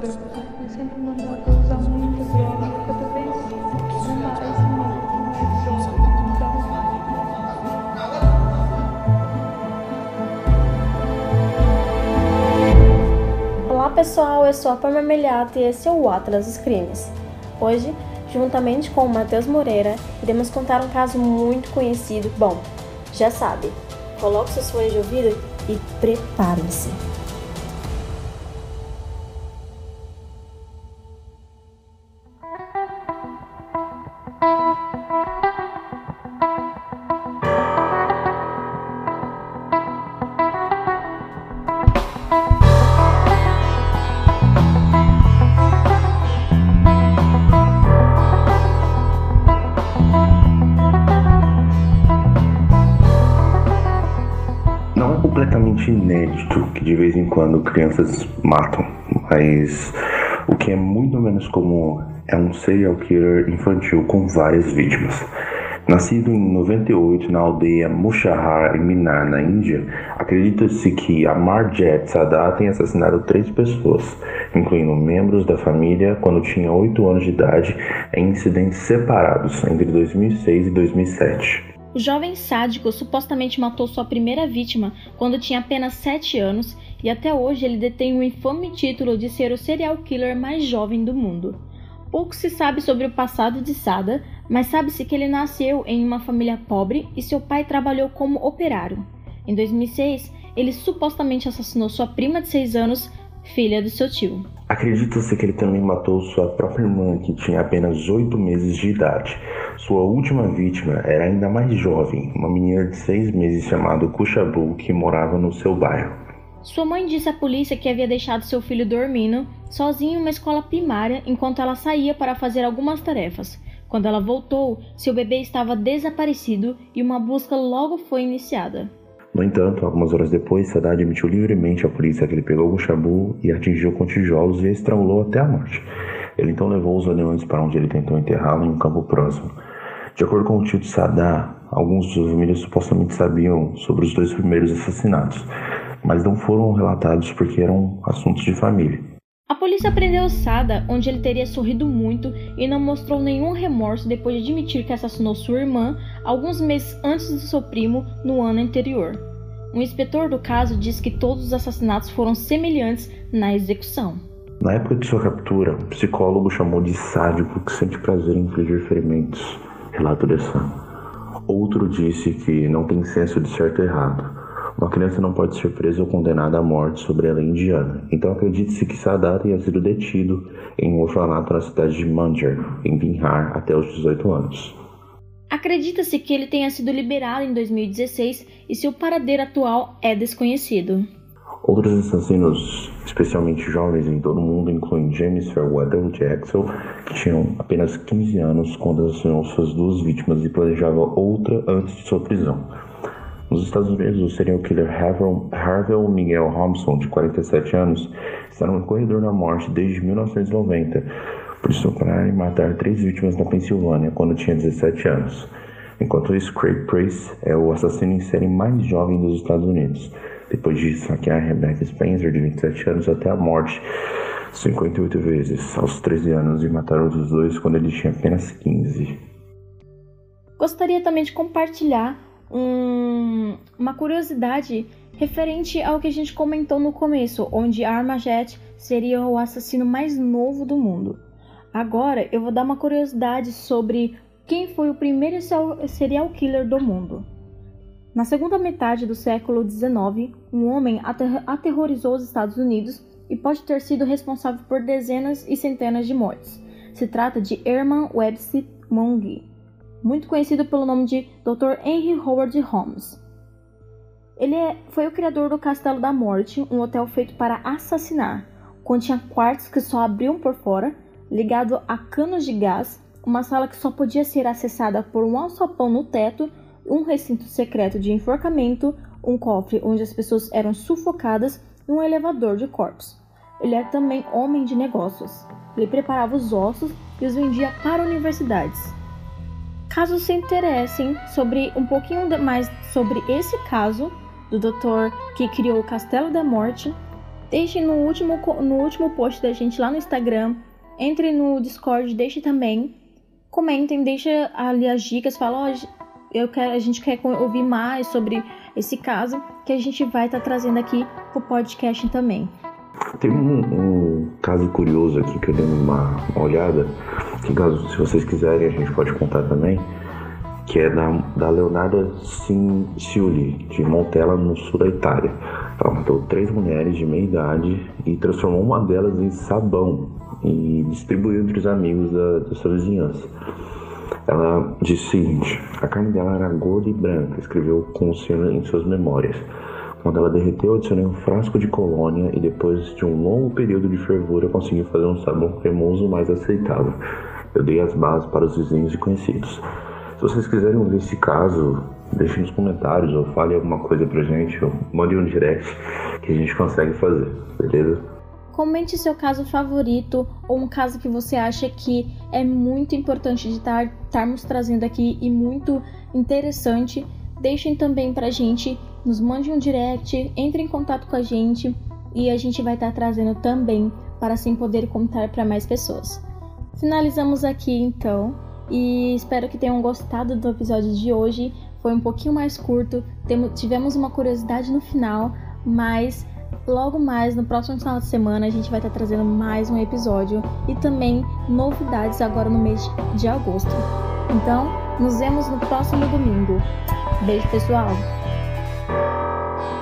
Eu sempre mandava usar muita droga. Cada vez mais, mais, pessoal, eu sou a Pamela Meliato e esse é o Atlas dos Crimes. Hoje, juntamente com o Matheus Moreira, iremos contar um caso muito conhecido. Bom, já sabe, coloque seus fones de ouvido e preparem-se. Completamente inédito que de vez em quando crianças matam, mas o que é muito menos comum é um serial killer infantil com várias vítimas. Nascido em 98 na aldeia Mushahar, em Minar, na Índia, acredita-se que Amarjet Sadat tenha assassinado três pessoas, incluindo membros da família quando tinha 8 anos de idade, em incidentes separados entre 2006 e 2007. O jovem sádico supostamente matou sua primeira vítima quando tinha apenas 7 anos e até hoje ele detém o infame título de ser o serial killer mais jovem do mundo. Pouco se sabe sobre o passado de Sada, mas sabe-se que ele nasceu em uma família pobre e seu pai trabalhou como operário. Em 2006, ele supostamente assassinou sua prima de 6 anos, filha do seu tio. Acredita-se que ele também matou sua própria irmã, que tinha apenas 8 meses de idade. Sua última vítima era ainda mais jovem, uma menina de 6 meses chamada Kushabu, que morava no seu bairro. Sua mãe disse à polícia que havia deixado seu filho dormindo, sozinho em uma escola primária, enquanto ela saía para fazer algumas tarefas. Quando ela voltou, seu bebê estava desaparecido e uma busca logo foi iniciada. No entanto, algumas horas depois, Sadat admitiu livremente à polícia que ele pegou o Shabu e atingiu com tijolos e estrangulou até a morte. Ele então levou os animais para onde ele tentou enterrá-lo em um campo próximo. De acordo com o tio de Sadat, alguns de sua supostamente sabiam sobre os dois primeiros assassinatos, mas não foram relatados porque eram assuntos de família. A polícia prendeu Sada, onde ele teria sorrido muito e não mostrou nenhum remorso depois de admitir que assassinou sua irmã alguns meses antes do seu primo no ano anterior. Um inspetor do caso diz que todos os assassinatos foram semelhantes na execução. Na época de sua captura, o psicólogo chamou de sádico que sente prazer em infligir ferimentos, relato de Sam. Outro disse que não tem senso de certo e errado. Uma criança não pode ser presa ou condenada à morte sobre a lei indiana. Então acredite-se que Sadat tenha sido detido em um orfanato na cidade de Manjar, em Bihar, até os 18 anos. Acredita-se que ele tenha sido liberado em 2016 e seu paradeiro atual é desconhecido. Outros assassinos, especialmente jovens em todo o mundo, incluem James Fairweather Jackson, que tinham apenas 15 anos quando assassinou suas duas vítimas e planejava outra antes de sua prisão. Nos Estados Unidos, o serial killer Harvey Miguel Thompson, de 47 anos, está no corredor da morte desde 1990 por estuprar e matar três vítimas na Pensilvânia quando tinha 17 anos. Enquanto isso, Craig Price é o assassino em série mais jovem dos Estados Unidos, depois de saquear Rebecca Spencer, de 27 anos, até a morte 58 vezes, aos 13 anos, e matar outros dois quando ele tinha apenas 15. Gostaria também de compartilhar um, uma curiosidade referente ao que a gente comentou no começo, onde Armajet seria o assassino mais novo do mundo. Agora eu vou dar uma curiosidade sobre quem foi o primeiro serial killer do mundo. Na segunda metade do século XIX, um homem ater aterrorizou os Estados Unidos e pode ter sido responsável por dezenas e centenas de mortes. Se trata de Herman Webster Mungy, muito conhecido pelo nome de Dr. Henry Howard Holmes. Ele é, foi o criador do Castelo da Morte, um hotel feito para assassinar, continha quartos que só abriam por fora, ligado a canos de gás, uma sala que só podia ser acessada por um alçapão no teto, um recinto secreto de enforcamento, um cofre onde as pessoas eram sufocadas e um elevador de corpos. Ele era também homem de negócios. Ele preparava os ossos e os vendia para universidades. Caso se interessem sobre um pouquinho mais sobre esse caso do doutor que criou o Castelo da Morte, Deixe no último, no último post da gente lá no Instagram. Entre no Discord, deixe também. Comentem, deixa ali as dicas, fala, ó, oh, eu a gente quer ouvir mais sobre esse caso que a gente vai estar tá trazendo aqui pro podcast também. Tem um, um, caso curioso aqui que eu dei uma, olhada, que caso se vocês quiserem a gente pode contar também, que é da, da Leonarda Cinciuli, de Montella, no sul da Itália. Ela matou três mulheres de meia idade e transformou uma delas em sabão e distribuiu entre os amigos da, da sua vizinhança. Ela disse o seguinte: a carne dela era gorda e branca, escreveu sino em suas memórias. Quando ela derreteu, adicionei um frasco de colônia e depois de um longo período de fervura consegui fazer um sabão cremoso mais aceitável. Eu dei as bases para os vizinhos e conhecidos. Se vocês quiserem ouvir esse caso, deixem nos comentários ou fale alguma coisa pra gente, ou mande um direct que a gente consegue fazer, beleza? Comente seu caso favorito ou um caso que você acha que é muito importante de estarmos trazendo aqui e muito interessante. Deixem também pra gente, nos mande um direct, entre em contato com a gente e a gente vai estar trazendo também para assim poder contar para mais pessoas. Finalizamos aqui então e espero que tenham gostado do episódio de hoje. Foi um pouquinho mais curto, tivemos uma curiosidade no final, mas Logo mais, no próximo final de semana, a gente vai estar trazendo mais um episódio e também novidades agora no mês de agosto. Então, nos vemos no próximo domingo. Beijo, pessoal! Música